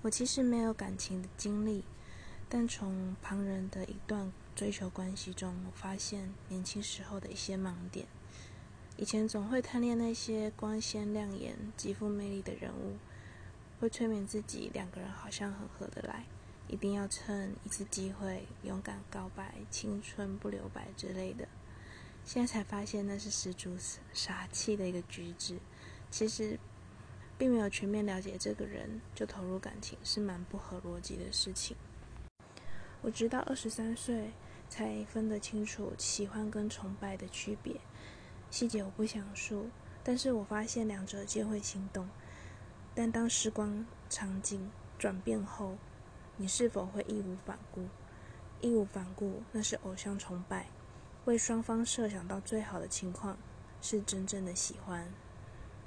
我其实没有感情的经历，但从旁人的一段追求关系中，我发现年轻时候的一些盲点。以前总会贪恋那些光鲜亮眼、极富魅力的人物，会催眠自己两个人好像很合得来，一定要趁一次机会勇敢告白、青春不留白之类的。现在才发现那是十足傻气的一个举止。其实。并没有全面了解这个人就投入感情，是蛮不合逻辑的事情。我直到二十三岁才分得清楚喜欢跟崇拜的区别，细节我不想述，但是我发现两者皆会心动。但当时光场景转变后，你是否会义无反顾？义无反顾，那是偶像崇拜，为双方设想到最好的情况，是真正的喜欢。